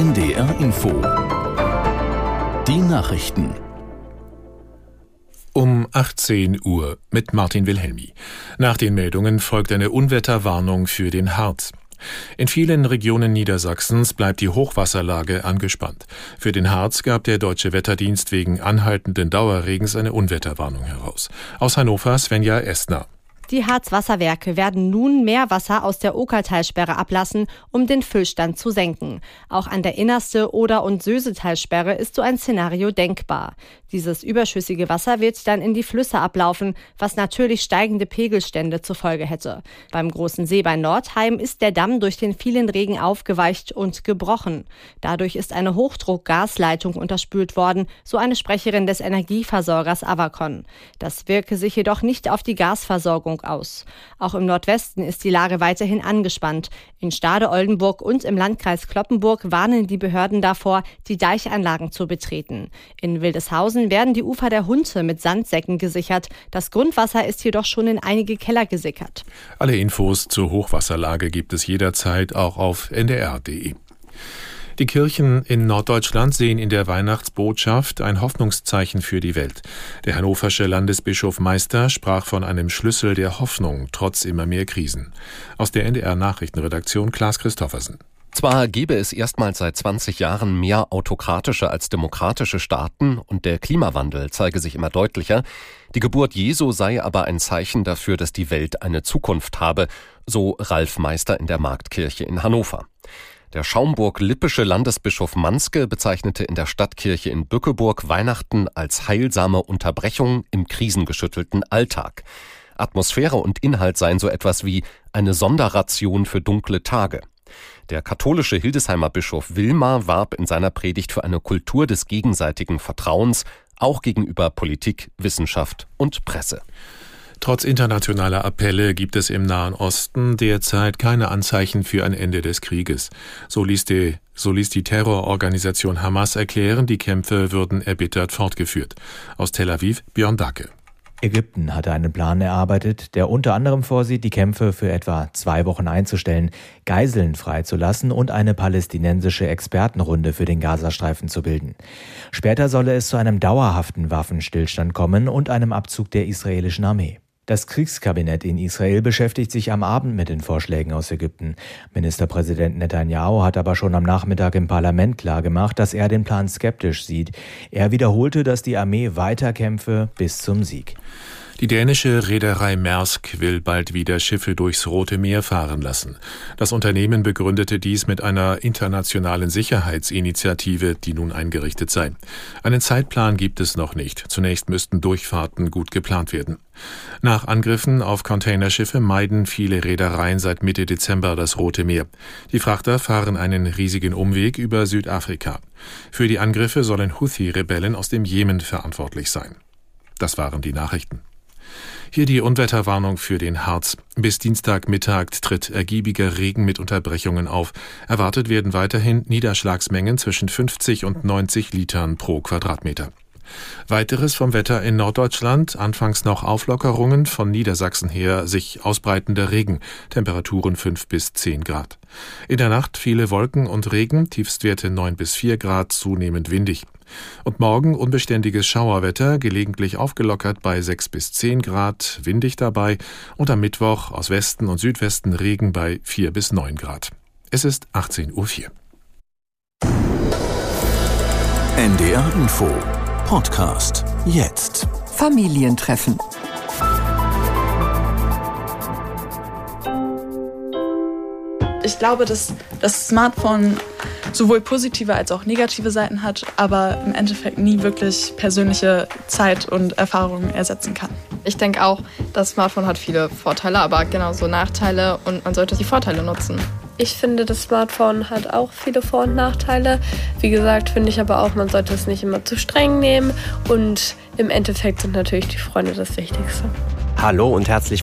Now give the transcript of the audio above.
NDR Info. Die Nachrichten. Um 18 Uhr mit Martin Wilhelmi. Nach den Meldungen folgt eine Unwetterwarnung für den Harz. In vielen Regionen Niedersachsens bleibt die Hochwasserlage angespannt. Für den Harz gab der Deutsche Wetterdienst wegen anhaltenden Dauerregens eine Unwetterwarnung heraus. Aus Hannover Svenja Estner. Die Harzwasserwerke werden nun mehr Wasser aus der Okertalsperre ablassen, um den Füllstand zu senken. Auch an der Innerste Oder- und Sösetalsperre ist so ein Szenario denkbar. Dieses überschüssige Wasser wird dann in die Flüsse ablaufen, was natürlich steigende Pegelstände zur Folge hätte. Beim großen See bei Nordheim ist der Damm durch den vielen Regen aufgeweicht und gebrochen. Dadurch ist eine Hochdruckgasleitung unterspült worden, so eine Sprecherin des Energieversorgers Avacon. Das wirke sich jedoch nicht auf die Gasversorgung Strömung aus. Auch im Nordwesten ist die Lage weiterhin angespannt. In Stade-Oldenburg und im Landkreis Kloppenburg warnen die Behörden davor, die Deichanlagen zu betreten. In Wildeshausen werden die Ufer der Hunte mit Sandsäcken gesichert. Das Grundwasser ist jedoch schon in einige Keller gesickert. Alle Infos zur Hochwasserlage gibt es jederzeit auch auf ndr.de. Die Kirchen in Norddeutschland sehen in der Weihnachtsbotschaft ein Hoffnungszeichen für die Welt. Der hannoversche Landesbischof Meister sprach von einem Schlüssel der Hoffnung trotz immer mehr Krisen. Aus der NDR Nachrichtenredaktion Klaas Christoffersen. Zwar gäbe es erstmals seit 20 Jahren mehr autokratische als demokratische Staaten und der Klimawandel zeige sich immer deutlicher, die Geburt Jesu sei aber ein Zeichen dafür, dass die Welt eine Zukunft habe, so Ralf Meister in der Marktkirche in Hannover. Der Schaumburg-Lippische Landesbischof Manske bezeichnete in der Stadtkirche in Bückeburg Weihnachten als heilsame Unterbrechung im krisengeschüttelten Alltag. Atmosphäre und Inhalt seien so etwas wie eine Sonderration für dunkle Tage. Der katholische Hildesheimer Bischof Wilmar warb in seiner Predigt für eine Kultur des gegenseitigen Vertrauens, auch gegenüber Politik, Wissenschaft und Presse. Trotz internationaler Appelle gibt es im Nahen Osten derzeit keine Anzeichen für ein Ende des Krieges. So ließ die, so ließ die Terrororganisation Hamas erklären, die Kämpfe würden erbittert fortgeführt. Aus Tel Aviv Björn Dacke. Ägypten hatte einen Plan erarbeitet, der unter anderem vorsieht, die Kämpfe für etwa zwei Wochen einzustellen, Geiseln freizulassen und eine palästinensische Expertenrunde für den Gazastreifen zu bilden. Später solle es zu einem dauerhaften Waffenstillstand kommen und einem Abzug der israelischen Armee. Das Kriegskabinett in Israel beschäftigt sich am Abend mit den Vorschlägen aus Ägypten. Ministerpräsident Netanyahu hat aber schon am Nachmittag im Parlament klargemacht, dass er den Plan skeptisch sieht. Er wiederholte, dass die Armee weiterkämpfe bis zum Sieg. Die dänische Reederei Maersk will bald wieder Schiffe durchs Rote Meer fahren lassen. Das Unternehmen begründete dies mit einer internationalen Sicherheitsinitiative, die nun eingerichtet sei. Einen Zeitplan gibt es noch nicht. Zunächst müssten Durchfahrten gut geplant werden. Nach Angriffen auf Containerschiffe meiden viele Reedereien seit Mitte Dezember das Rote Meer. Die Frachter fahren einen riesigen Umweg über Südafrika. Für die Angriffe sollen Houthi-Rebellen aus dem Jemen verantwortlich sein. Das waren die Nachrichten. Hier die Unwetterwarnung für den Harz. Bis Dienstagmittag tritt ergiebiger Regen mit Unterbrechungen auf. Erwartet werden weiterhin Niederschlagsmengen zwischen 50 und 90 Litern pro Quadratmeter. Weiteres vom Wetter in Norddeutschland, anfangs noch Auflockerungen, von Niedersachsen her sich ausbreitender Regen, Temperaturen 5 bis 10 Grad. In der Nacht viele Wolken und Regen, Tiefstwerte 9 bis 4 Grad, zunehmend windig. Und morgen unbeständiges Schauerwetter, gelegentlich aufgelockert bei 6 bis 10 Grad, windig dabei und am Mittwoch aus Westen und Südwesten Regen bei 4 bis 9 Grad. Es ist 18.04 Uhr. NDR Info Podcast jetzt. Familientreffen. Ich glaube, dass das Smartphone sowohl positive als auch negative Seiten hat, aber im Endeffekt nie wirklich persönliche Zeit und Erfahrungen ersetzen kann. Ich denke auch, das Smartphone hat viele Vorteile, aber genauso Nachteile und man sollte die Vorteile nutzen. Ich finde, das Smartphone hat auch viele Vor- und Nachteile. Wie gesagt, finde ich aber auch, man sollte es nicht immer zu streng nehmen und im Endeffekt sind natürlich die Freunde das Wichtigste. Hallo und herzlich